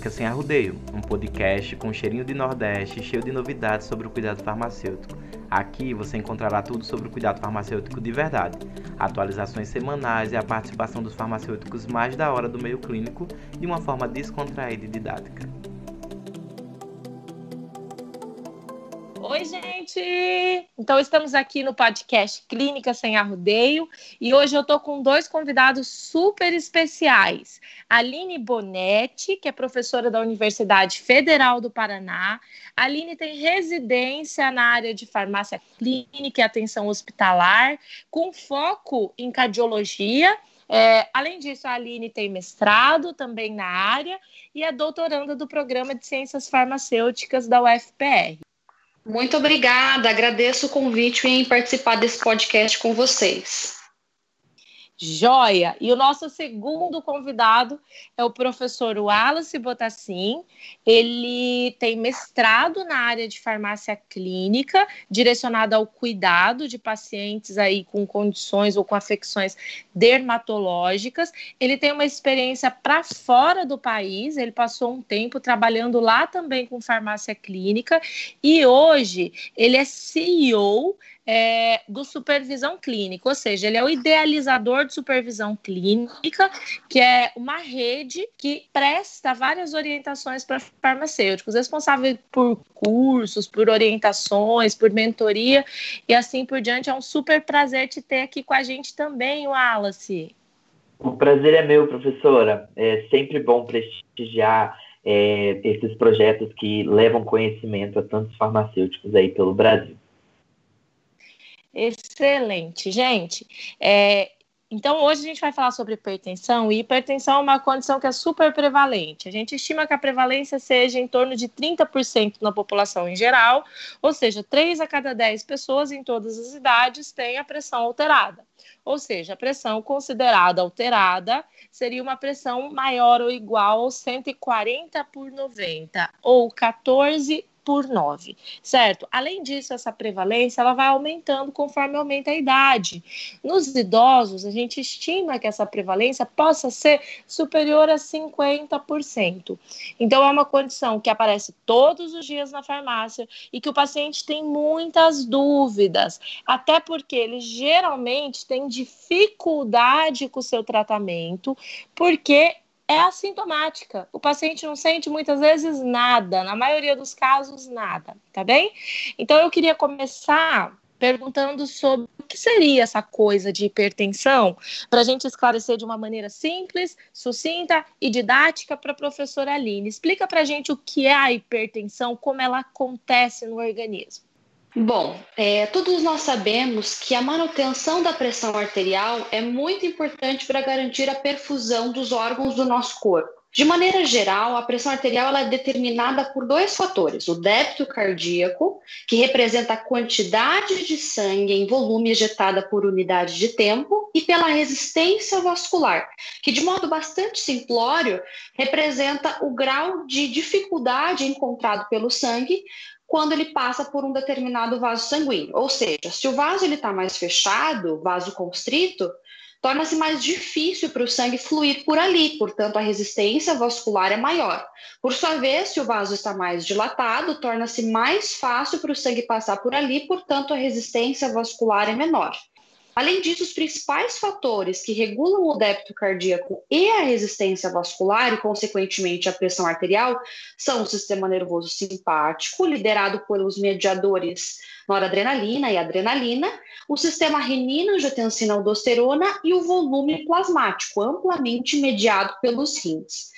Clínica Sem Arrudeio, um podcast com cheirinho de Nordeste cheio de novidades sobre o cuidado farmacêutico. Aqui você encontrará tudo sobre o cuidado farmacêutico de verdade, atualizações semanais e a participação dos farmacêuticos mais da hora do meio clínico de uma forma descontraída e didática. Oi, gente! Então, estamos aqui no podcast Clínica Sem Arrudeio e hoje eu tô com dois convidados super especiais. Aline Bonetti, que é professora da Universidade Federal do Paraná. Aline tem residência na área de farmácia clínica e atenção hospitalar, com foco em cardiologia. É, além disso, a Aline tem mestrado também na área e é doutoranda do programa de ciências farmacêuticas da UFPR. Muito obrigada, agradeço o convite em participar desse podcast com vocês. Joia! E o nosso segundo convidado é o professor Wallace Botassin. Ele tem mestrado na área de farmácia clínica, direcionado ao cuidado de pacientes aí com condições ou com afecções dermatológicas. Ele tem uma experiência para fora do país, ele passou um tempo trabalhando lá também com farmácia clínica e hoje ele é CEO é, do supervisão clínica, ou seja, ele é o idealizador de supervisão clínica, que é uma rede que presta várias orientações para farmacêuticos, responsável por cursos, por orientações, por mentoria e assim por diante. É um super prazer te ter aqui com a gente também, Wallace. O prazer é meu, professora. É sempre bom prestigiar é, esses projetos que levam conhecimento a tantos farmacêuticos aí pelo Brasil. Excelente, gente. É, então, hoje a gente vai falar sobre hipertensão, e hipertensão é uma condição que é super prevalente. A gente estima que a prevalência seja em torno de 30% na população em geral, ou seja, 3 a cada 10 pessoas em todas as idades têm a pressão alterada. Ou seja, a pressão considerada alterada seria uma pressão maior ou igual a 140 por 90, ou 14 por 9, certo? Além disso, essa prevalência ela vai aumentando conforme aumenta a idade. Nos idosos, a gente estima que essa prevalência possa ser superior a 50%. Então, é uma condição que aparece todos os dias na farmácia e que o paciente tem muitas dúvidas, até porque ele geralmente tem dificuldade com o seu tratamento, porque é assintomática. O paciente não sente muitas vezes nada, na maioria dos casos, nada, tá bem? Então eu queria começar perguntando sobre o que seria essa coisa de hipertensão, para a gente esclarecer de uma maneira simples, sucinta e didática para a professora Aline. Explica para a gente o que é a hipertensão, como ela acontece no organismo. Bom, é, todos nós sabemos que a manutenção da pressão arterial é muito importante para garantir a perfusão dos órgãos do nosso corpo. De maneira geral, a pressão arterial é determinada por dois fatores: o débito cardíaco, que representa a quantidade de sangue em volume ejetada por unidade de tempo, e pela resistência vascular, que, de modo bastante simplório, representa o grau de dificuldade encontrado pelo sangue quando ele passa por um determinado vaso sanguíneo. Ou seja, se o vaso está mais fechado, vaso constrito, torna-se mais difícil para o sangue fluir por ali, portanto, a resistência vascular é maior. Por sua vez, se o vaso está mais dilatado, torna-se mais fácil para o sangue passar por ali, portanto, a resistência vascular é menor. Além disso, os principais fatores que regulam o débito cardíaco e a resistência vascular, e consequentemente a pressão arterial, são o sistema nervoso simpático, liderado pelos mediadores noradrenalina e adrenalina, o sistema renina-angiotensina-aldosterona e o volume plasmático, amplamente mediado pelos rins.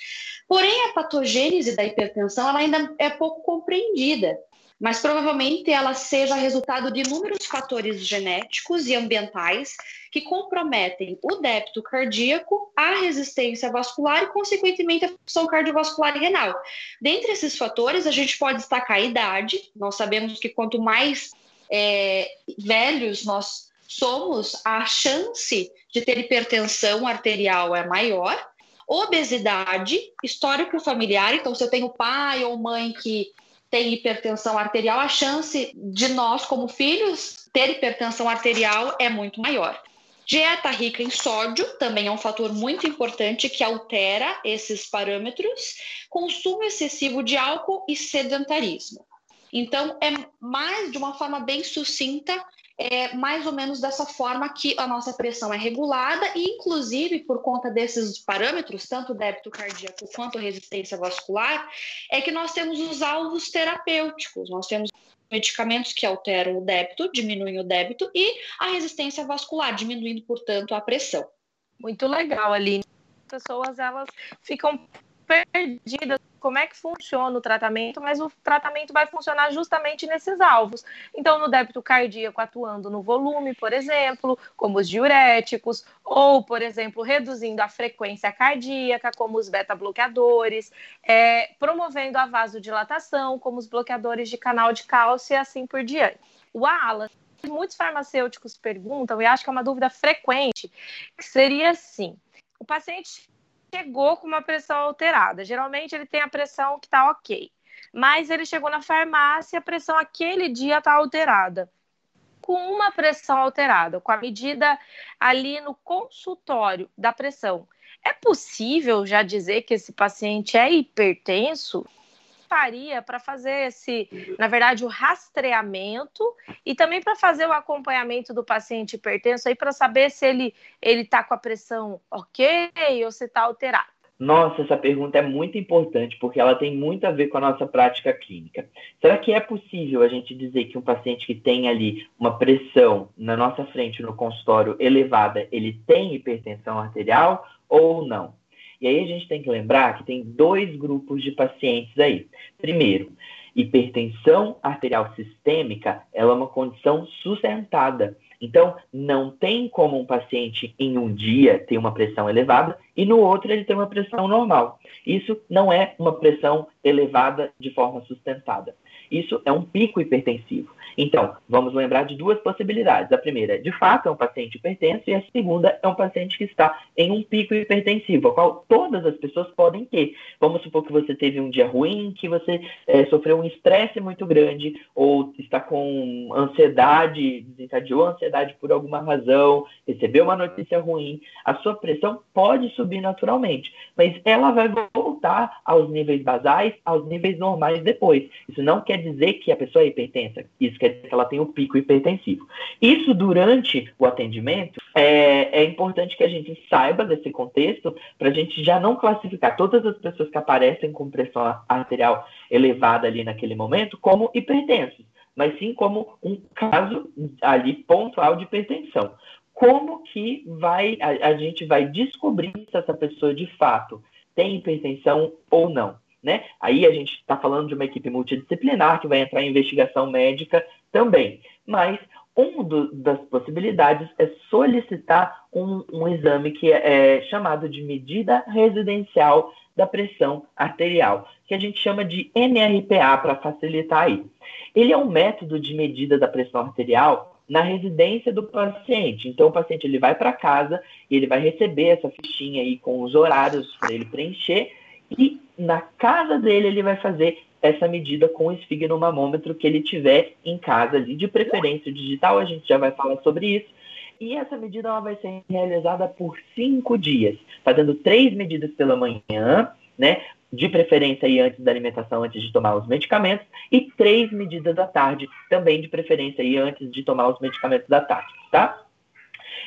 Porém, a patogênese da hipertensão ainda é pouco compreendida mas provavelmente ela seja resultado de inúmeros fatores genéticos e ambientais que comprometem o débito cardíaco, a resistência vascular e, consequentemente, a função cardiovascular e renal. Dentre esses fatores, a gente pode destacar a idade. Nós sabemos que quanto mais é, velhos nós somos, a chance de ter hipertensão arterial é maior. Obesidade, histórico familiar, então se eu tenho pai ou mãe que tem hipertensão arterial, a chance de nós, como filhos, ter hipertensão arterial é muito maior. Dieta rica em sódio também é um fator muito importante que altera esses parâmetros. Consumo excessivo de álcool e sedentarismo. Então, é mais de uma forma bem sucinta, é mais ou menos dessa forma que a nossa pressão é regulada, e inclusive por conta desses parâmetros, tanto débito cardíaco quanto resistência vascular, é que nós temos os alvos terapêuticos. Nós temos medicamentos que alteram o débito, diminuem o débito, e a resistência vascular, diminuindo, portanto, a pressão. Muito legal, Aline. As pessoas elas ficam perdidas como é que funciona o tratamento, mas o tratamento vai funcionar justamente nesses alvos. Então, no débito cardíaco, atuando no volume, por exemplo, como os diuréticos, ou, por exemplo, reduzindo a frequência cardíaca, como os beta-bloqueadores, é, promovendo a vasodilatação, como os bloqueadores de canal de cálcio e assim por diante. O ALA muitos farmacêuticos perguntam, e acho que é uma dúvida frequente, que seria assim: o paciente chegou com uma pressão alterada. Geralmente ele tem a pressão que está ok, mas ele chegou na farmácia, a pressão aquele dia está alterada. Com uma pressão alterada, com a medida ali no consultório da pressão, é possível já dizer que esse paciente é hipertenso? Faria para fazer esse, na verdade, o rastreamento e também para fazer o acompanhamento do paciente hipertenso aí para saber se ele ele está com a pressão ok ou se está alterado? Nossa, essa pergunta é muito importante porque ela tem muito a ver com a nossa prática clínica. Será que é possível a gente dizer que um paciente que tem ali uma pressão na nossa frente no consultório elevada, ele tem hipertensão arterial ou não? E aí a gente tem que lembrar que tem dois grupos de pacientes aí. Primeiro, hipertensão arterial sistêmica ela é uma condição sustentada. Então, não tem como um paciente em um dia ter uma pressão elevada e no outro ele ter uma pressão normal. Isso não é uma pressão elevada de forma sustentada. Isso é um pico hipertensivo. Então, vamos lembrar de duas possibilidades. A primeira, de fato, é um paciente hipertenso, e a segunda é um paciente que está em um pico hipertensivo, a qual todas as pessoas podem ter. Vamos supor que você teve um dia ruim, que você é, sofreu um estresse muito grande, ou está com ansiedade, desencadeou ansiedade por alguma razão, recebeu uma notícia ruim, a sua pressão pode subir naturalmente, mas ela vai voltar aos níveis basais, aos níveis normais depois. Isso não quer dizer que a pessoa é hipertensa. Isso quer dizer que ela tem um pico hipertensivo. Isso durante o atendimento é, é importante que a gente saiba desse contexto para a gente já não classificar todas as pessoas que aparecem com pressão arterial elevada ali naquele momento como hipertensos, mas sim como um caso ali pontual de hipertensão. Como que vai a, a gente vai descobrir se essa pessoa de fato tem hipertensão ou não? Né? Aí a gente está falando de uma equipe multidisciplinar que vai entrar em investigação médica também. Mas uma das possibilidades é solicitar um, um exame que é, é chamado de medida residencial da pressão arterial, que a gente chama de NRPA para facilitar aí. Ele é um método de medida da pressão arterial na residência do paciente. Então, o paciente ele vai para casa e ele vai receber essa fichinha aí com os horários para ele preencher e na casa dele ele vai fazer essa medida com o esfignomamômetro que ele tiver em casa ali, de preferência digital, a gente já vai falar sobre isso. E essa medida ela vai ser realizada por cinco dias, fazendo três medidas pela manhã, né? De preferência aí antes da alimentação, antes de tomar os medicamentos, e três medidas à tarde, também de preferência aí antes de tomar os medicamentos da tarde, tá?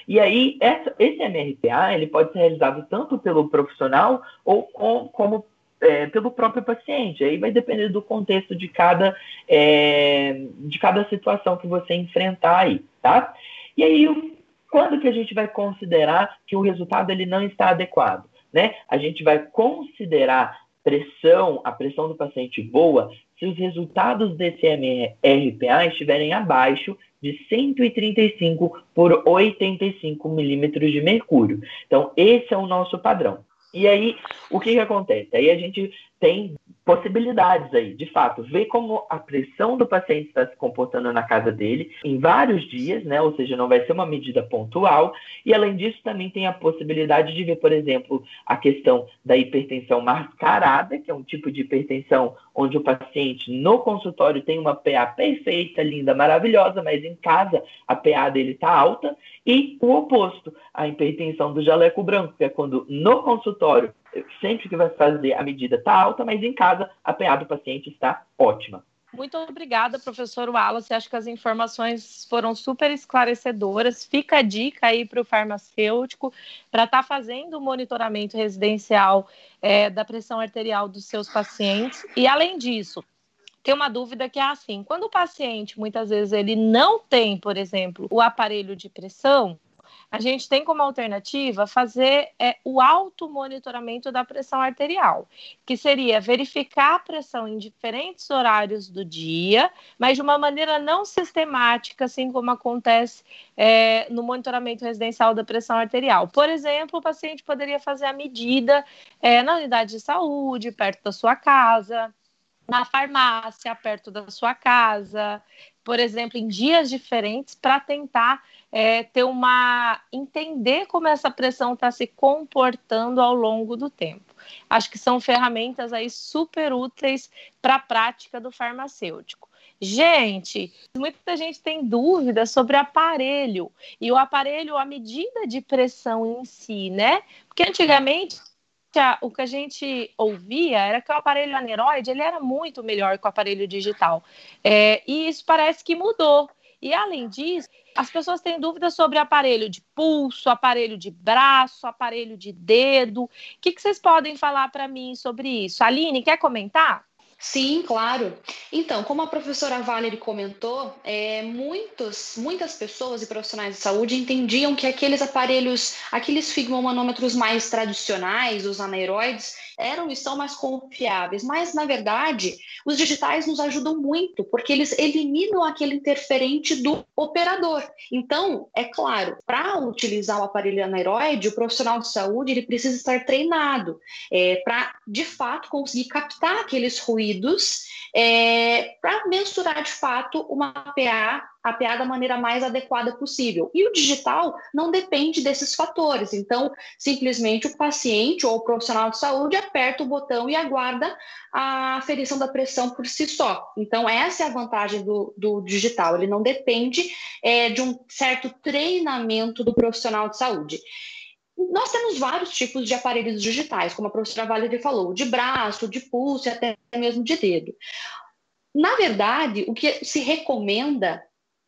E aí, essa, esse MRPA, ele pode ser realizado tanto pelo profissional ou com, como é, pelo próprio paciente. Aí vai depender do contexto de cada, é, de cada situação que você enfrentar aí, tá? E aí, quando que a gente vai considerar que o resultado ele não está adequado? Né? A gente vai considerar pressão, a pressão do paciente boa, se os resultados desse MRPA estiverem abaixo de 135 por 85 milímetros de mercúrio. Então, esse é o nosso padrão. E aí, o que, que acontece? Aí a gente tem possibilidades aí, de fato, ver como a pressão do paciente está se comportando na casa dele em vários dias, né? Ou seja, não vai ser uma medida pontual. E além disso, também tem a possibilidade de ver, por exemplo, a questão da hipertensão mascarada, que é um tipo de hipertensão onde o paciente no consultório tem uma PA perfeita, linda, maravilhosa, mas em casa a PA dele está alta, e o oposto, a hipertensão do jaleco branco, que é quando no consultório sempre que vai fazer a medida está alta, mas em casa a PA do paciente está ótima. Muito obrigada, professor Wallace. Acho que as informações foram super esclarecedoras. Fica a dica aí para o farmacêutico para estar tá fazendo o monitoramento residencial é, da pressão arterial dos seus pacientes. E além disso, tem uma dúvida que é assim: quando o paciente muitas vezes ele não tem, por exemplo, o aparelho de pressão, a gente tem como alternativa fazer é, o automonitoramento da pressão arterial, que seria verificar a pressão em diferentes horários do dia, mas de uma maneira não sistemática, assim como acontece é, no monitoramento residencial da pressão arterial. Por exemplo, o paciente poderia fazer a medida é, na unidade de saúde, perto da sua casa, na farmácia, perto da sua casa, por exemplo, em dias diferentes, para tentar é, ter uma entender como essa pressão está se comportando ao longo do tempo. Acho que são ferramentas aí super úteis para a prática do farmacêutico. Gente, muita gente tem dúvidas sobre aparelho e o aparelho, a medida de pressão em si, né? Porque antigamente o que a gente ouvia era que o aparelho aneroide ele era muito melhor que o aparelho digital. É, e isso parece que mudou. E além disso, as pessoas têm dúvidas sobre aparelho de pulso, aparelho de braço, aparelho de dedo. O que, que vocês podem falar para mim sobre isso? Aline, quer comentar? Sim, claro. Então, como a professora Valerie comentou, é, muitos, muitas pessoas e profissionais de saúde entendiam que aqueles aparelhos, aqueles figmomanômetros mais tradicionais, os anaeroides, eram e são mais confiáveis, mas na verdade os digitais nos ajudam muito, porque eles eliminam aquele interferente do operador. Então, é claro, para utilizar o aparelho anaeroide, o profissional de saúde ele precisa estar treinado é, para de fato conseguir captar aqueles ruídos é, para mensurar de fato uma PA a da maneira mais adequada possível. E o digital não depende desses fatores. Então, simplesmente o paciente ou o profissional de saúde aperta o botão e aguarda a aferição da pressão por si só. Então, essa é a vantagem do, do digital. Ele não depende é, de um certo treinamento do profissional de saúde. Nós temos vários tipos de aparelhos digitais, como a professora Valerie falou, de braço, de pulso e até mesmo de dedo. Na verdade, o que se recomenda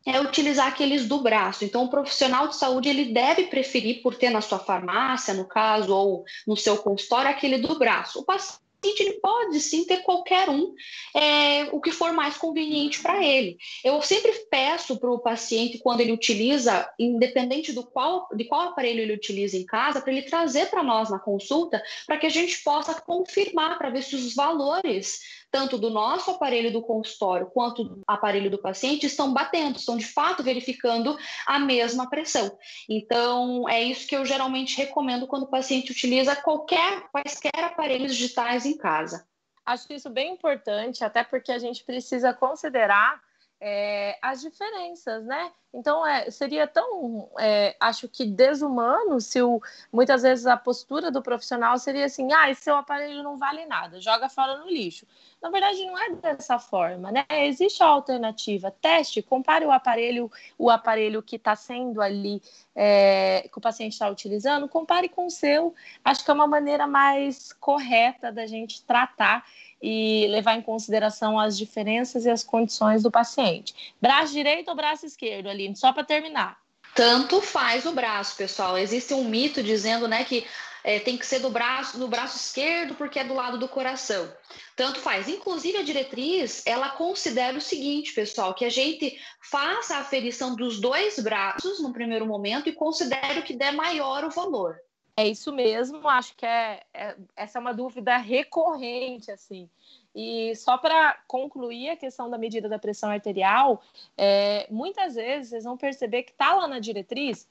é utilizar aqueles do braço. Então, o profissional de saúde ele deve preferir, por ter na sua farmácia, no caso, ou no seu consultório, aquele do braço. O paciente ele pode sim ter qualquer um, é, o que for mais conveniente para ele. Eu sempre peço para o paciente, quando ele utiliza, independente do qual, de qual aparelho ele utiliza em casa, para ele trazer para nós na consulta, para que a gente possa confirmar, para ver se os valores tanto do nosso aparelho do consultório quanto do aparelho do paciente, estão batendo, estão de fato verificando a mesma pressão. Então, é isso que eu geralmente recomendo quando o paciente utiliza qualquer, quaisquer aparelhos digitais em casa. Acho isso bem importante, até porque a gente precisa considerar é, as diferenças, né? Então, é, seria tão, é, acho que desumano se o, muitas vezes a postura do profissional seria assim: ah, seu aparelho não vale nada, joga fora no lixo. Na verdade, não é dessa forma, né? Existe a alternativa. Teste, compare o aparelho, o aparelho que está sendo ali, é, que o paciente está utilizando, compare com o seu. Acho que é uma maneira mais correta da gente tratar e levar em consideração as diferenças e as condições do paciente. Braço direito ou braço esquerdo, Aline? Só para terminar. Tanto faz o braço, pessoal. Existe um mito dizendo né, que é, tem que ser do braço, do braço esquerdo porque é do lado do coração. Tanto faz. Inclusive, a diretriz, ela considera o seguinte, pessoal, que a gente faça a aferição dos dois braços no primeiro momento e considere o que der maior o valor. É isso mesmo, acho que é, é essa é uma dúvida recorrente, assim. E só para concluir a questão da medida da pressão arterial, é, muitas vezes vocês vão perceber que está lá na diretriz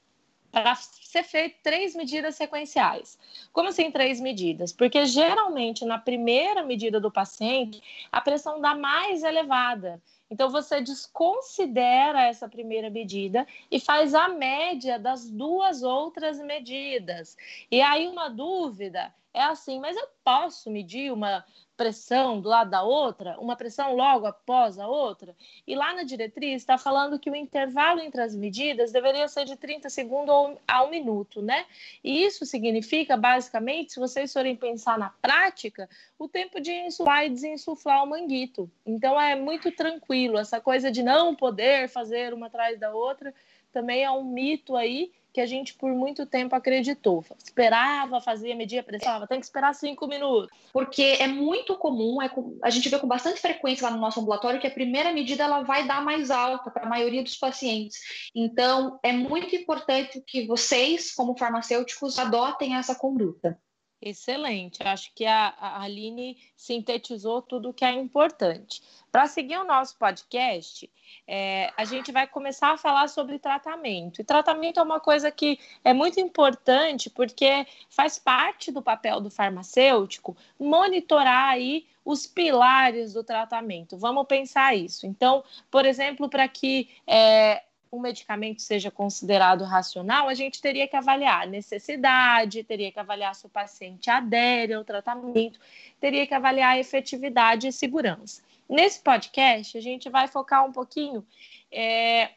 para ser feito três medidas sequenciais. Como assim três medidas? Porque geralmente na primeira medida do paciente a pressão dá mais elevada. Então você desconsidera essa primeira medida e faz a média das duas outras medidas. E aí uma dúvida é assim, mas eu posso medir uma pressão do lado da outra, uma pressão logo após a outra? E lá na diretriz está falando que o intervalo entre as medidas deveria ser de 30 segundos a um minuto, né? E isso significa, basicamente, se vocês forem pensar na prática, o tempo de insuflar e desinsuflar o manguito. Então é muito tranquilo, essa coisa de não poder fazer uma atrás da outra também é um mito aí que a gente por muito tempo acreditou. Esperava, fazia, media a pressão, tem que esperar cinco minutos. Porque é muito comum, é, a gente vê com bastante frequência lá no nosso ambulatório que a primeira medida ela vai dar mais alta para a maioria dos pacientes. Então, é muito importante que vocês, como farmacêuticos, adotem essa conduta. Excelente, acho que a, a Aline sintetizou tudo o que é importante. Para seguir o nosso podcast, é, a gente vai começar a falar sobre tratamento. E tratamento é uma coisa que é muito importante porque faz parte do papel do farmacêutico monitorar aí os pilares do tratamento. Vamos pensar isso. Então, por exemplo, para que é, um medicamento seja considerado racional, a gente teria que avaliar a necessidade, teria que avaliar se o paciente adere ao tratamento, teria que avaliar a efetividade e segurança. Nesse podcast, a gente vai focar um pouquinho é,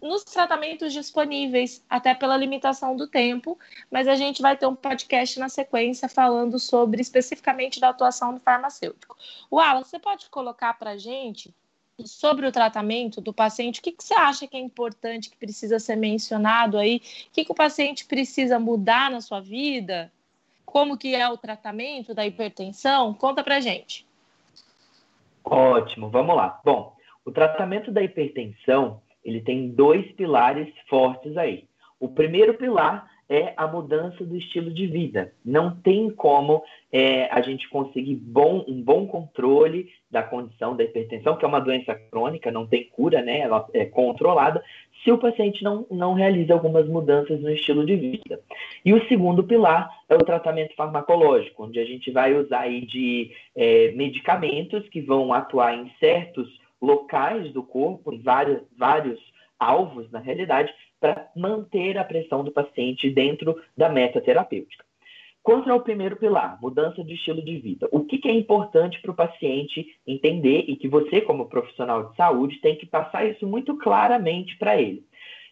nos tratamentos disponíveis, até pela limitação do tempo, mas a gente vai ter um podcast na sequência falando sobre especificamente da atuação do farmacêutico. O Alan, você pode colocar para a gente sobre o tratamento do paciente, o que, que, você acha que é importante, que precisa ser mencionado aí? O que, que o paciente precisa mudar na sua vida? Como que é o tratamento da hipertensão? Conta pra gente. Ótimo, vamos lá. Bom, o tratamento da hipertensão, ele tem dois pilares fortes aí. O primeiro pilar é a mudança do estilo de vida. Não tem como é, a gente conseguir bom, um bom controle da condição da hipertensão, que é uma doença crônica, não tem cura, né? Ela é controlada, se o paciente não, não realiza algumas mudanças no estilo de vida. E o segundo pilar é o tratamento farmacológico, onde a gente vai usar aí de é, medicamentos que vão atuar em certos locais do corpo, em vários, vários alvos, na realidade, para manter a pressão do paciente dentro da meta terapêutica. Quanto ao primeiro pilar, mudança de estilo de vida, o que, que é importante para o paciente entender e que você, como profissional de saúde, tem que passar isso muito claramente para ele?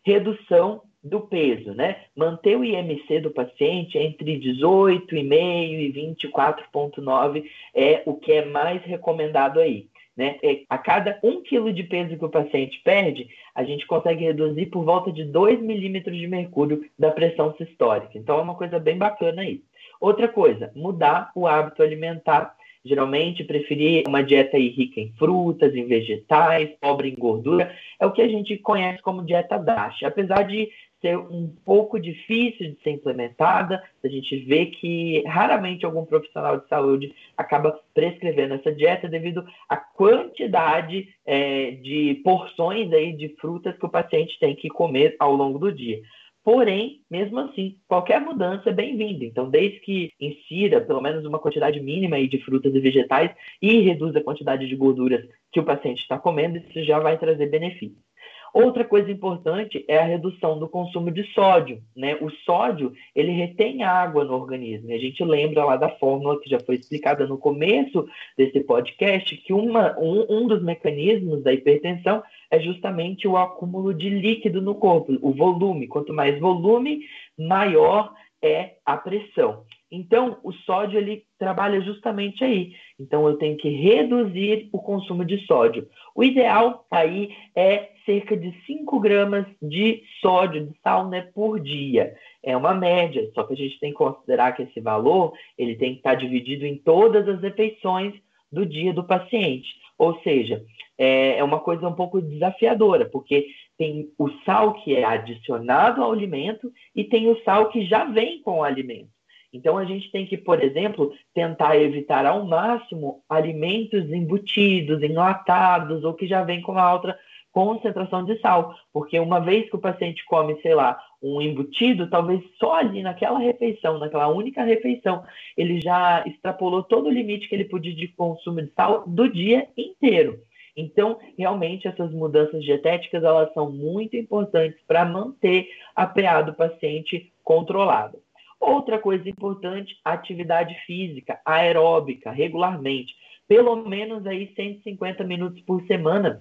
Redução do peso, né? Manter o IMC do paciente entre 18,5 e 24,9 é o que é mais recomendado aí. Né? É, a cada um quilo de peso que o paciente perde, a gente consegue reduzir por volta de 2 milímetros de mercúrio da pressão sistólica. Então é uma coisa bem bacana aí. Outra coisa, mudar o hábito alimentar. Geralmente preferir uma dieta rica em frutas, em vegetais, pobre em gordura, é o que a gente conhece como dieta DASH. Apesar de ser um pouco difícil de ser implementada. A gente vê que raramente algum profissional de saúde acaba prescrevendo essa dieta devido à quantidade é, de porções aí de frutas que o paciente tem que comer ao longo do dia. Porém, mesmo assim, qualquer mudança é bem-vinda. Então, desde que insira pelo menos uma quantidade mínima aí de frutas e vegetais e reduza a quantidade de gorduras que o paciente está comendo, isso já vai trazer benefícios. Outra coisa importante é a redução do consumo de sódio. Né? O sódio ele retém água no organismo. E a gente lembra lá da fórmula que já foi explicada no começo desse podcast que uma, um, um dos mecanismos da hipertensão é justamente o acúmulo de líquido no corpo, o volume. Quanto mais volume, maior é a pressão. Então, o sódio ele trabalha justamente aí. Então, eu tenho que reduzir o consumo de sódio. O ideal aí é cerca de 5 gramas de sódio, de sal, né, por dia. É uma média, só que a gente tem que considerar que esse valor ele tem que estar dividido em todas as refeições do dia do paciente. Ou seja, é, é uma coisa um pouco desafiadora, porque tem o sal que é adicionado ao alimento e tem o sal que já vem com o alimento. Então, a gente tem que, por exemplo, tentar evitar ao máximo alimentos embutidos, enlatados ou que já vem com uma alta concentração de sal, porque uma vez que o paciente come, sei lá, um embutido, talvez só ali naquela refeição, naquela única refeição, ele já extrapolou todo o limite que ele podia de consumo de sal do dia inteiro. Então, realmente, essas mudanças dietéticas elas são muito importantes para manter a PA do paciente controlada. Outra coisa importante, atividade física, aeróbica, regularmente. Pelo menos aí 150 minutos por semana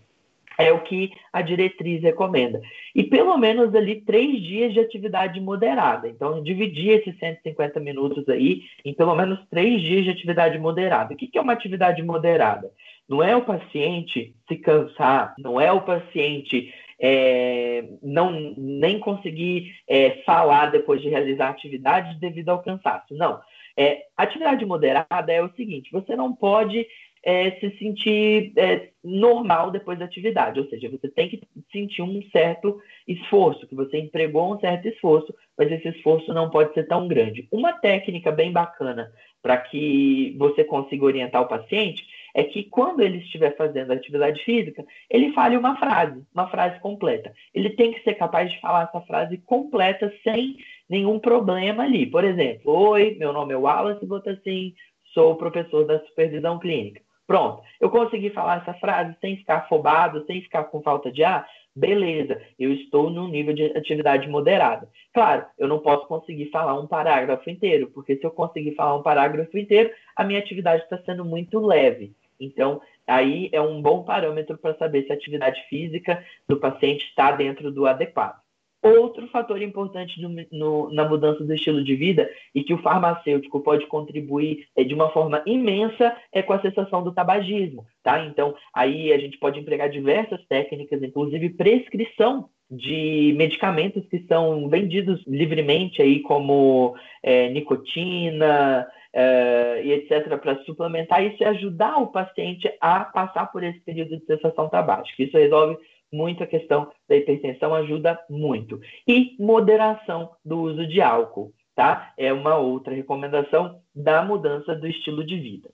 é o que a diretriz recomenda. E pelo menos ali três dias de atividade moderada. Então, dividir esses 150 minutos aí em pelo menos três dias de atividade moderada. O que é uma atividade moderada? Não é o paciente se cansar, não é o paciente é, não nem conseguir é, falar depois de realizar a atividade devido ao cansaço. Não. É, atividade moderada é o seguinte: você não pode é, se sentir é, normal depois da atividade, ou seja, você tem que sentir um certo esforço, que você empregou um certo esforço, mas esse esforço não pode ser tão grande. Uma técnica bem bacana para que você consiga orientar o paciente é que quando ele estiver fazendo atividade física, ele fale uma frase, uma frase completa. Ele tem que ser capaz de falar essa frase completa sem nenhum problema ali. Por exemplo, oi, meu nome é Wallace Botassin, sou professor da supervisão clínica. Pronto, eu consegui falar essa frase sem ficar afobado, sem ficar com falta de ar, beleza, eu estou num nível de atividade moderada. Claro, eu não posso conseguir falar um parágrafo inteiro, porque se eu conseguir falar um parágrafo inteiro, a minha atividade está sendo muito leve. Então, aí é um bom parâmetro para saber se a atividade física do paciente está dentro do adequado. Outro fator importante no, no, na mudança do estilo de vida e que o farmacêutico pode contribuir é, de uma forma imensa é com a cessação do tabagismo, tá? Então, aí a gente pode empregar diversas técnicas, inclusive prescrição de medicamentos que são vendidos livremente aí como é, nicotina, uh, e etc., para suplementar isso e ajudar o paciente a passar por esse período de cessação tabágica. Isso resolve muito a questão da hipertensão, ajuda muito. E moderação do uso de álcool, tá? É uma outra recomendação da mudança do estilo de vida.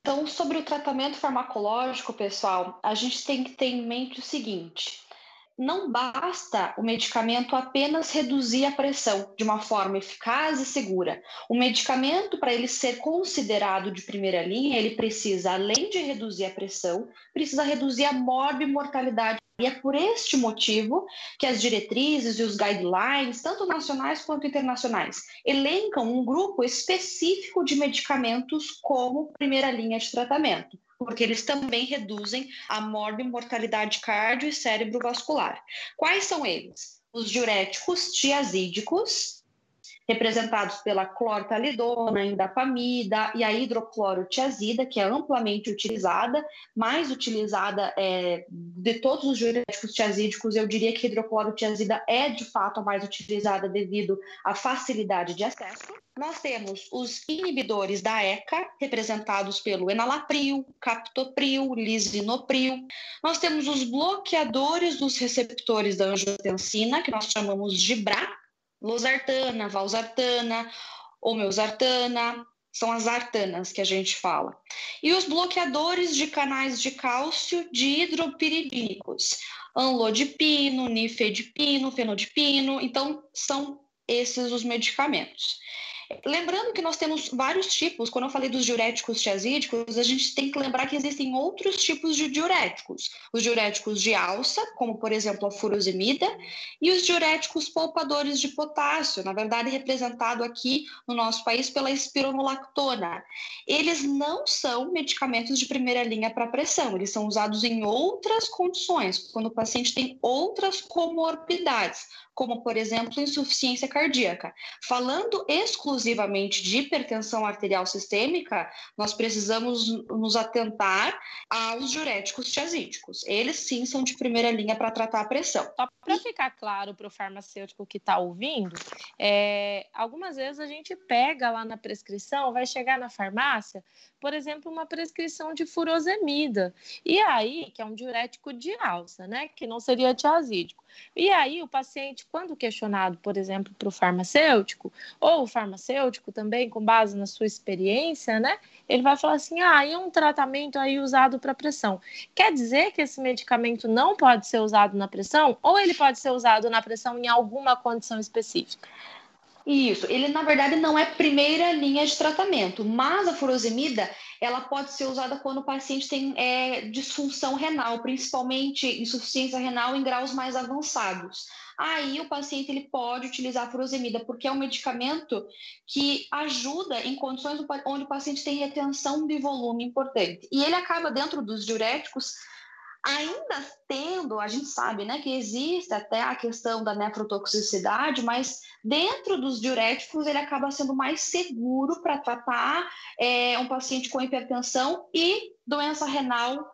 Então, sobre o tratamento farmacológico, pessoal, a gente tem que ter em mente o seguinte: não basta o medicamento apenas reduzir a pressão de uma forma eficaz e segura. O medicamento, para ele ser considerado de primeira linha, ele precisa, além de reduzir a pressão, precisa reduzir a morbimortalidade. E é por este motivo que as diretrizes e os guidelines, tanto nacionais quanto internacionais, elencam um grupo específico de medicamentos como primeira linha de tratamento porque eles também reduzem a morbimortalidade cardio e cérebrovascular. Quais são eles? Os diuréticos tiazídicos, representados pela clortalidona, indapamida e a hidroclorotiazida, que é amplamente utilizada, mais utilizada é, de todos os diuréticos tiazídicos, eu diria que a hidroclorotiazida é de fato a mais utilizada devido à facilidade de acesso. Nós temos os inibidores da ECA, representados pelo enalapril, captopril, lisinopril. Nós temos os bloqueadores dos receptores da angiotensina, que nós chamamos de BRA, losartana, valsartana, homeosartana, são as artanas que a gente fala. E os bloqueadores de canais de cálcio de hidropiridínicos, anlodipino, nifedipino, fenodipino, então são esses os medicamentos. Lembrando que nós temos vários tipos, quando eu falei dos diuréticos tiazídicos, a gente tem que lembrar que existem outros tipos de diuréticos. Os diuréticos de alça, como por exemplo a furosemida, e os diuréticos poupadores de potássio, na verdade representado aqui no nosso país pela espironolactona. Eles não são medicamentos de primeira linha para pressão, eles são usados em outras condições, quando o paciente tem outras comorbidades, como, por exemplo, insuficiência cardíaca. Falando exclusivamente de hipertensão arterial sistêmica, nós precisamos nos atentar aos diuréticos tiazídicos. Eles sim são de primeira linha para tratar a pressão. Só para ficar claro para o farmacêutico que está ouvindo, é, algumas vezes a gente pega lá na prescrição, vai chegar na farmácia, por exemplo, uma prescrição de furosemida. E aí, que é um diurético de alça, né? Que não seria tiazídico. E aí, o paciente, quando questionado, por exemplo, para o farmacêutico, ou o farmacêutico, também, com base na sua experiência, né? Ele vai falar assim: ah, e um tratamento aí usado para pressão. Quer dizer que esse medicamento não pode ser usado na pressão? Ou ele pode ser usado na pressão em alguma condição específica? Isso, ele na verdade não é primeira linha de tratamento, mas a furosemida ela pode ser usada quando o paciente tem é, disfunção renal, principalmente insuficiência renal em graus mais avançados. Aí o paciente ele pode utilizar a furosemida, porque é um medicamento que ajuda em condições onde o paciente tem retenção de volume importante. E ele acaba dentro dos diuréticos ainda tendo, a gente sabe, né, que existe até a questão da nefrotoxicidade, mas dentro dos diuréticos ele acaba sendo mais seguro para tratar é, um paciente com hipertensão e doença renal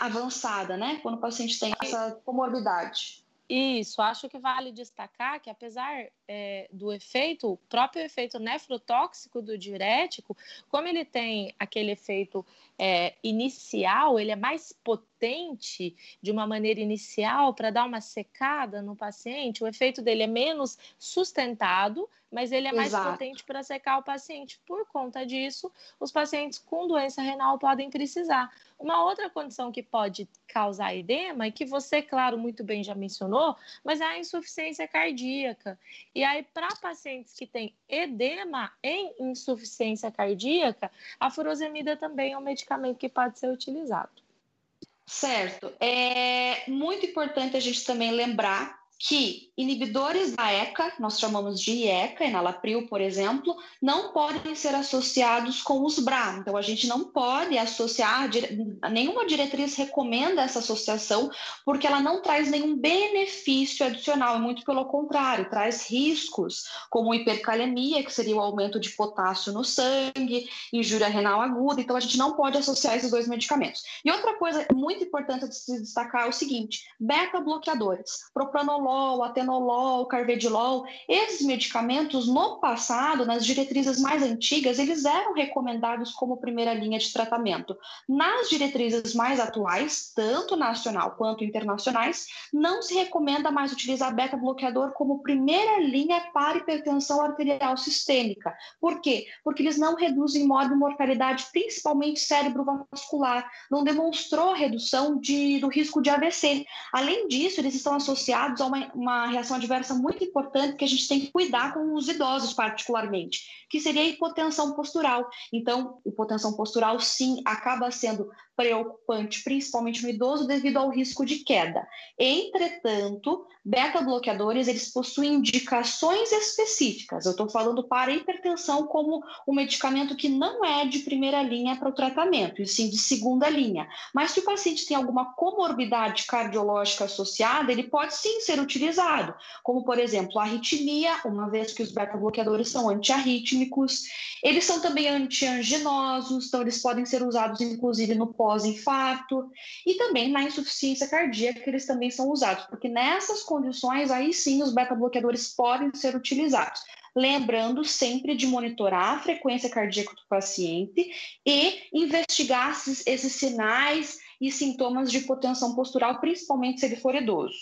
avançada, né, quando o paciente tem essa comorbidade. Isso, acho que vale destacar que apesar é, do efeito, o próprio efeito nefrotóxico do diurético, como ele tem aquele efeito é, inicial, ele é mais potente de uma maneira inicial para dar uma secada no paciente, o efeito dele é menos sustentado, mas ele é mais Exato. potente para secar o paciente. Por conta disso, os pacientes com doença renal podem precisar. Uma outra condição que pode causar edema, e que você, claro, muito bem já mencionou, mas é a insuficiência cardíaca. E aí, para pacientes que têm edema em insuficiência cardíaca, a furosemida também é um medicamento que pode ser utilizado. Certo. É muito importante a gente também lembrar que inibidores da ECA, nós chamamos de IECA, enalapril, por exemplo, não podem ser associados com os BRA. Então, a gente não pode associar, nenhuma diretriz recomenda essa associação, porque ela não traz nenhum benefício adicional, muito pelo contrário, traz riscos, como hipercalemia, que seria o aumento de potássio no sangue, injúria renal aguda. Então, a gente não pode associar esses dois medicamentos. E outra coisa muito importante de se destacar é o seguinte: beta-bloqueadores, propranolol atenolol, atenolol, carvedilol, esses medicamentos no passado, nas diretrizes mais antigas, eles eram recomendados como primeira linha de tratamento. Nas diretrizes mais atuais, tanto nacional quanto internacionais, não se recomenda mais utilizar beta-bloqueador como primeira linha para hipertensão arterial sistêmica. Por quê? Porque eles não reduzem mortalidade, principalmente cérebrovascular, não demonstrou redução de, do risco de AVC. Além disso, eles estão associados a uma uma, reação adversa muito importante que a gente tem que cuidar com os idosos, particularmente, que seria a hipotensão postural. Então, hipotensão postural, sim, acaba sendo preocupante, principalmente no idoso, devido ao risco de queda. Entretanto, beta-bloqueadores, eles possuem indicações específicas. Eu estou falando para hipertensão como um medicamento que não é de primeira linha para o tratamento, e sim de segunda linha. Mas se o paciente tem alguma comorbidade cardiológica associada, ele pode sim ser utilizado, como, por exemplo, a arritmia, uma vez que os beta-bloqueadores são antiarrítmicos. Eles são também antianginosos, então eles podem ser usados, inclusive, no pós-infarto e também na insuficiência cardíaca, eles também são usados, porque nessas condições, aí sim, os beta-bloqueadores podem ser utilizados. Lembrando sempre de monitorar a frequência cardíaca do paciente e investigar esses, esses sinais e sintomas de hipotensão postural, principalmente se ele for idoso.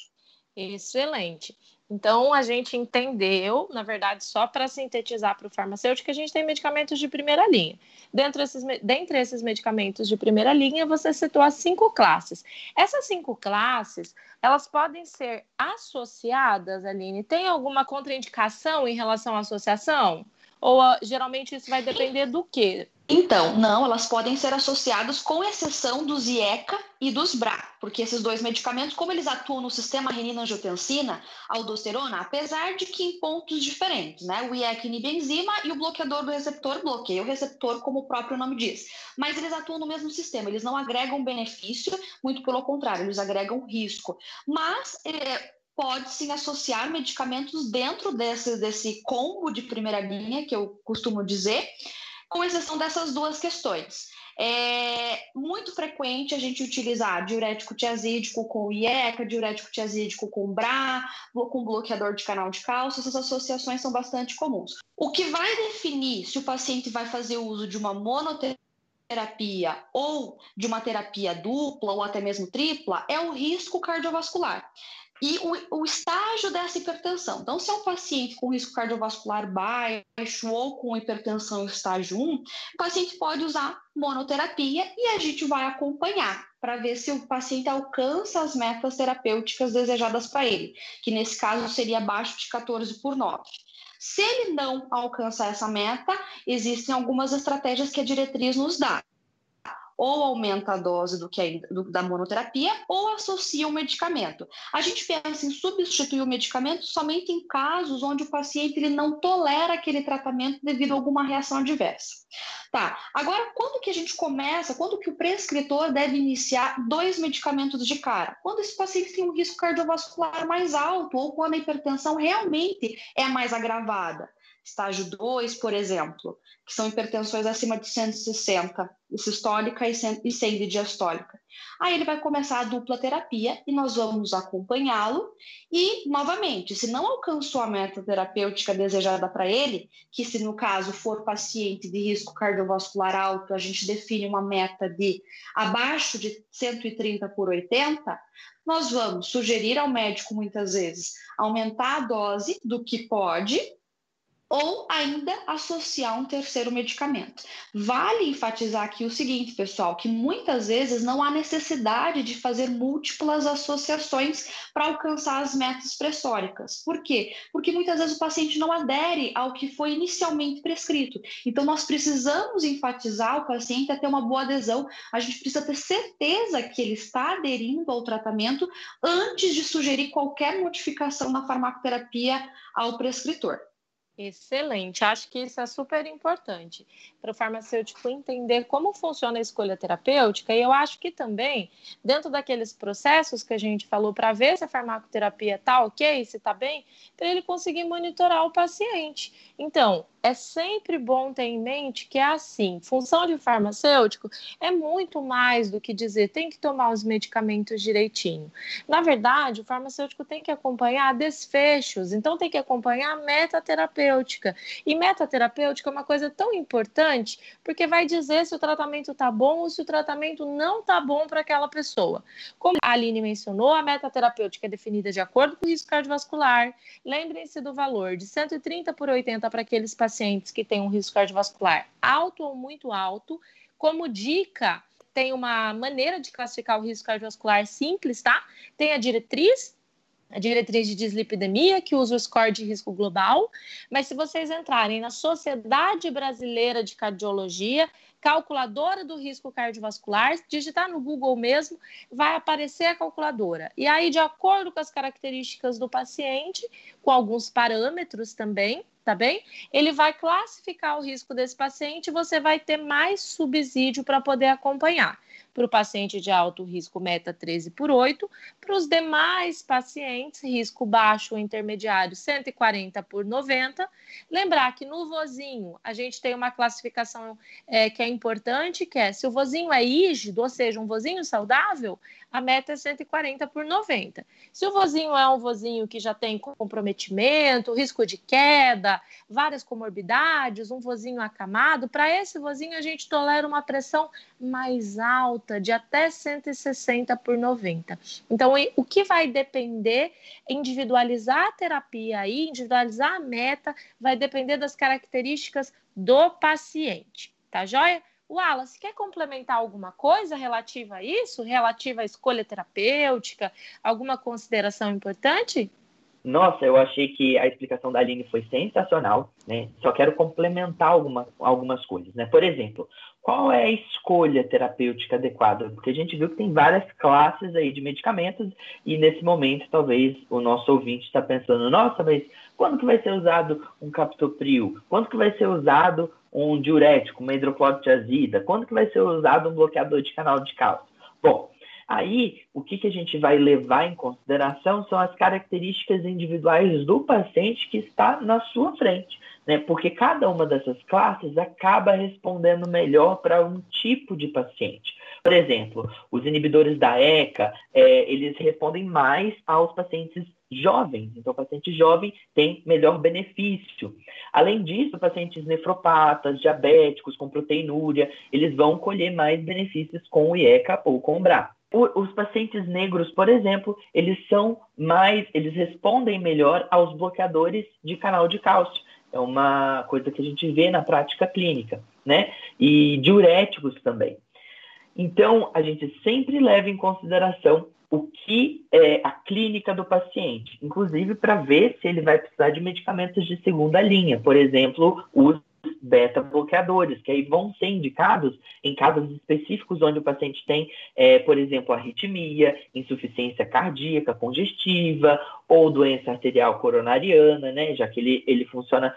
Excelente. Então, a gente entendeu, na verdade, só para sintetizar para o farmacêutico, a gente tem medicamentos de primeira linha. Dentro esses, dentre esses medicamentos de primeira linha, você citou as cinco classes. Essas cinco classes, elas podem ser associadas, Aline? Tem alguma contraindicação em relação à associação? Ou uh, geralmente isso vai depender do quê? Então, não, elas podem ser associadas com exceção dos IECA e dos BRA, porque esses dois medicamentos, como eles atuam no sistema renina-angiotensina, aldosterona, apesar de que em pontos diferentes, né? O IECA inibe enzima e o bloqueador do receptor bloqueia o receptor, como o próprio nome diz. Mas eles atuam no mesmo sistema, eles não agregam benefício, muito pelo contrário, eles agregam risco. Mas é, pode sim associar medicamentos dentro desse, desse combo de primeira linha, que eu costumo dizer, com exceção dessas duas questões. É muito frequente a gente utilizar diurético tiazídico com IECA, diurético tiazídico com BRA, com bloqueador de canal de cálcio, essas associações são bastante comuns. O que vai definir se o paciente vai fazer uso de uma monoterapia ou de uma terapia dupla ou até mesmo tripla é o risco cardiovascular. E o, o, estágio dessa hipertensão. Então, se é um paciente com risco cardiovascular baixo ou com hipertensão estágio 1, o paciente pode usar monoterapia e a gente vai acompanhar para ver se o paciente alcança as metas terapêuticas desejadas para ele, que nesse caso seria abaixo de 14 por 9. Se ele não alcançar essa meta, existem algumas estratégias que a diretriz nos dá ou aumenta a dose do que é, do, da monoterapia ou associa o medicamento. A gente pensa em substituir o medicamento somente em casos onde o paciente ele não tolera aquele tratamento devido a alguma reação adversa. Tá, agora quando que a gente começa, quando que o prescritor deve iniciar dois medicamentos de cara? Quando esse paciente tem um risco cardiovascular mais alto ou quando a hipertensão realmente é mais agravada estágio 2, por exemplo, que são hipertensões acima de 160, sistólica e 100 de diastólica. Aí ele vai começar a dupla terapia e nós vamos acompanhá-lo. E, novamente, se não alcançou a meta terapêutica desejada para ele, que se no caso for paciente de risco cardiovascular alto, a gente define uma meta de abaixo de 130 por 80, nós vamos sugerir ao médico, muitas vezes, aumentar a dose do que pode ou ainda associar um terceiro medicamento. Vale enfatizar aqui o seguinte, pessoal, que muitas vezes não há necessidade de fazer múltiplas associações para alcançar as metas pressóricas. Por quê? Porque muitas vezes o paciente não adere ao que foi inicialmente prescrito. Então, nós precisamos enfatizar o paciente a ter uma boa adesão. A gente precisa ter certeza que ele está aderindo ao tratamento antes de sugerir qualquer modificação na farmacoterapia ao prescritor. Excelente, acho que isso é super importante para o farmacêutico entender como funciona a escolha terapêutica, e eu acho que também, dentro daqueles processos que a gente falou, para ver se a farmacoterapia está ok, se está bem, para ele conseguir monitorar o paciente. Então, é sempre bom ter em mente que é assim: função de farmacêutico é muito mais do que dizer tem que tomar os medicamentos direitinho. Na verdade, o farmacêutico tem que acompanhar desfechos, então tem que acompanhar a metaterapêutica. E metaterapêutica é uma coisa tão importante porque vai dizer se o tratamento está bom ou se o tratamento não está bom para aquela pessoa. Como a Aline mencionou, a metaterapêutica é definida de acordo com o risco cardiovascular. Lembrem-se do valor de 130 por 80 para aqueles pacientes pacientes que têm um risco cardiovascular alto ou muito alto. Como dica, tem uma maneira de classificar o risco cardiovascular simples, tá? Tem a diretriz, a diretriz de dislipidemia, que usa o score de risco global. Mas se vocês entrarem na Sociedade Brasileira de Cardiologia, calculadora do risco cardiovascular, digitar no Google mesmo, vai aparecer a calculadora. E aí, de acordo com as características do paciente, com alguns parâmetros também, tá bem? Ele vai classificar o risco desse paciente e você vai ter mais subsídio para poder acompanhar para o paciente de alto risco meta 13 por 8, para os demais pacientes, risco baixo ou intermediário 140 por 90. Lembrar que no vozinho a gente tem uma classificação é, que é importante, que é se o vozinho é rígido, ou seja, um vozinho saudável, a meta é 140 por 90. Se o vozinho é um vozinho que já tem comprometimento, risco de queda, várias comorbidades, um vozinho acamado, para esse vozinho a gente tolera uma pressão mais alta, de até 160 por 90. Então, o que vai depender, individualizar a terapia aí, individualizar a meta, vai depender das características do paciente, tá joia? Wallace, quer complementar alguma coisa relativa a isso? Relativa à escolha terapêutica? Alguma consideração importante? Nossa, eu achei que a explicação da Aline foi sensacional, né? Só quero complementar alguma, algumas coisas, né? Por exemplo, qual é a escolha terapêutica adequada? Porque a gente viu que tem várias classes aí de medicamentos e nesse momento talvez o nosso ouvinte está pensando, nossa, mas quando que vai ser usado um captopril? Quando que vai ser usado um diurético, uma hidroclorotiazida? Quando que vai ser usado um bloqueador de canal de cálcio? Bom, Aí, o que, que a gente vai levar em consideração são as características individuais do paciente que está na sua frente, né? Porque cada uma dessas classes acaba respondendo melhor para um tipo de paciente. Por exemplo, os inibidores da ECA, é, eles respondem mais aos pacientes jovens. Então, o paciente jovem tem melhor benefício. Além disso, pacientes nefropatas, diabéticos, com proteinúria, eles vão colher mais benefícios com o IECA ou com o BRA. os pacientes negros, por exemplo, eles são mais, eles respondem melhor aos bloqueadores de canal de cálcio. É uma coisa que a gente vê na prática clínica, né? E diuréticos também. Então, a gente sempre leva em consideração o que é a clínica do paciente, inclusive para ver se ele vai precisar de medicamentos de segunda linha, por exemplo, os beta-bloqueadores, que aí vão ser indicados em casos específicos onde o paciente tem, é, por exemplo, arritmia, insuficiência cardíaca congestiva ou doença arterial coronariana, né, já que ele, ele funciona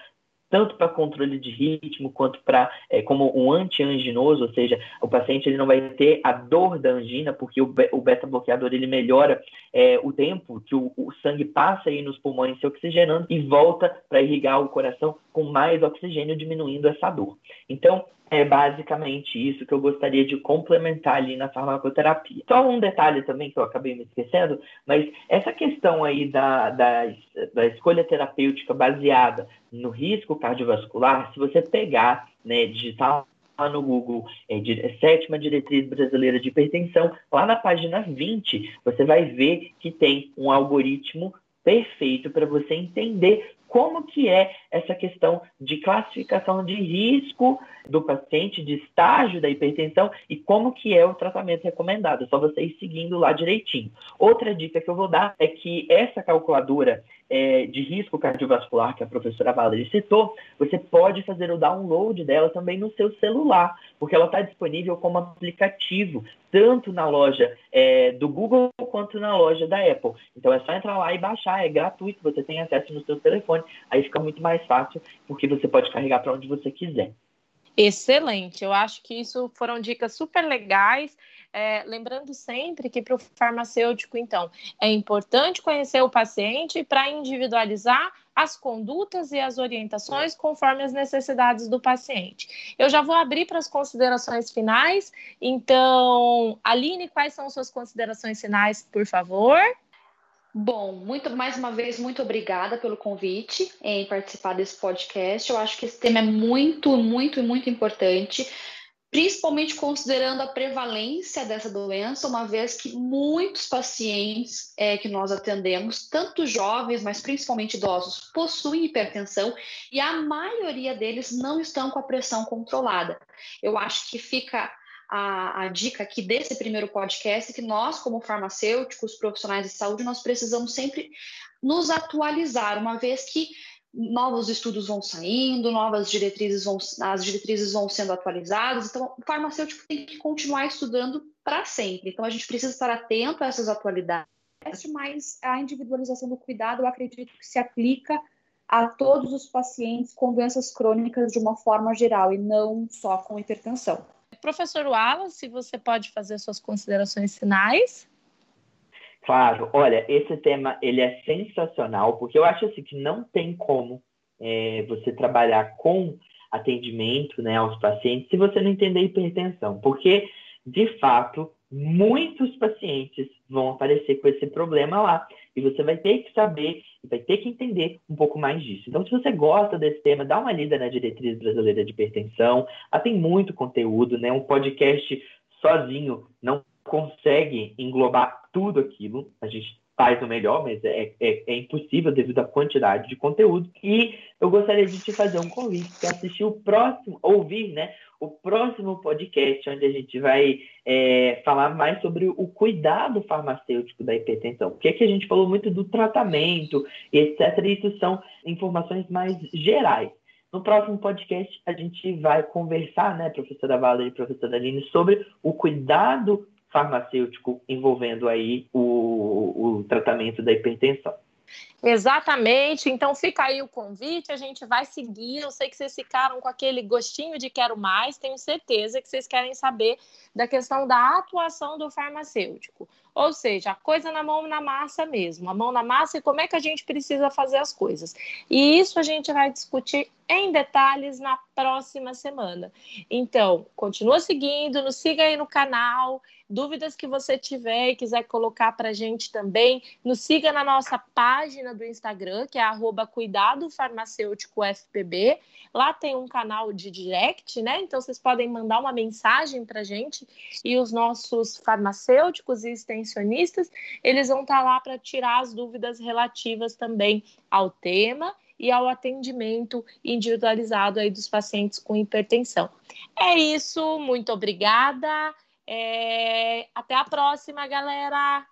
tanto para controle de ritmo quanto para é, como um antianginoso, ou seja, o paciente ele não vai ter a dor da angina porque o, o beta bloqueador ele melhora é, o tempo que o, o, sangue passa aí nos pulmões se oxigenando e volta para irrigar o coração com mais oxigênio, diminuindo essa dor. Então é basicamente isso que eu gostaria de complementar ali na farmacoterapia. Só um detalhe também que eu acabei me esquecendo, mas essa questão aí da, da, da escolha terapêutica baseada no risco cardiovascular, se você pegar, né, digitar lá no Google, é, é, sétima diretriz brasileira de hipertensão, lá na página 20, você vai ver que tem um algoritmo perfeito para você entender como que é essa questão de classificação de risco do paciente, de estágio da hipertensão e como que é o tratamento recomendado. É só você ir seguindo lá direitinho. Outra dica que eu vou dar é que essa calculadora é, de risco cardiovascular que a professora Valerie citou, você pode fazer o download dela também no seu celular, porque ela está disponível como aplicativo, tanto na loja é, do Google quanto na loja da Apple. Então é só entrar lá e baixar, é gratuito, você tem acesso no seu telefone, aí fica muito mais fácil, porque você pode carregar para onde você quiser. Excelente, eu acho que isso foram dicas super legais. É, lembrando sempre que para o farmacêutico, então, é importante conhecer o paciente para individualizar as condutas e as orientações conforme as necessidades do paciente. Eu já vou abrir para as considerações finais. Então, Aline, quais são suas considerações finais, por favor? Bom, muito mais uma vez, muito obrigada pelo convite em participar desse podcast. Eu acho que esse tema é muito, muito, muito importante, principalmente considerando a prevalência dessa doença, uma vez que muitos pacientes é, que nós atendemos, tanto jovens, mas principalmente idosos, possuem hipertensão e a maioria deles não estão com a pressão controlada. Eu acho que fica a, a, dica aqui desse primeiro podcast que nós, como farmacêuticos, profissionais de saúde, nós precisamos sempre nos atualizar, uma vez que novos estudos vão saindo, novas diretrizes vão, as diretrizes vão sendo atualizadas, então o farmacêutico tem que continuar estudando para sempre. Então a gente precisa estar atento a essas atualidades, mas a individualização do cuidado eu acredito que se aplica a todos os pacientes com doenças crônicas de uma forma geral e não só com hipertensão. Professor Wallace, você pode fazer suas considerações finais? Claro, olha, esse tema ele é sensacional, porque eu acho assim que não tem como é, você trabalhar com atendimento né, aos pacientes se você não entender hipertensão, porque de fato muitos pacientes vão aparecer com esse problema lá. E você vai ter que saber, vai ter que entender um pouco mais disso. Então, se você gosta desse tema, dá uma lida na Diretriz Brasileira de Hipertensão. Ela tem muito conteúdo, né? Um podcast sozinho não consegue englobar tudo aquilo. A gente faz o melhor, mas é, é, é, impossível devido à quantidade de conteúdo. E eu gostaria de te fazer um convite para assistir o próximo, ouvir, né, o próximo podcast, onde a gente vai é, falar mais sobre o cuidado farmacêutico da hipertensão. Porque aqui a gente falou muito do tratamento, etc. E isso são informações mais gerais. No próximo podcast, a gente vai conversar, né, professora Valerie e professora Aline, sobre o cuidado farmacêutico envolvendo aí o, o tratamento da hipertensão. Exatamente. Então fica aí o convite, a gente vai seguir. Eu sei que vocês ficaram com aquele gostinho de quero mais, tenho certeza que vocês querem saber da questão da atuação do farmacêutico. Ou seja, a coisa na mão na massa mesmo, a mão na massa e como é que a gente precisa fazer as coisas. E isso a gente vai discutir em detalhes na próxima semana. Então, continua seguindo, nos siga aí no canal. Dúvidas que você tiver e quiser colocar para a gente também, nos siga na nossa página do Instagram, que é arroba Cuidado Farmacêutico FPB. Lá tem um canal de direct, né? Então vocês podem mandar uma mensagem para a gente e os nossos farmacêuticos e extensionistas, eles vão estar tá lá para tirar as dúvidas relativas também ao tema e ao atendimento individualizado aí dos pacientes com hipertensão. É isso, muito obrigada. É... Até a próxima, galera!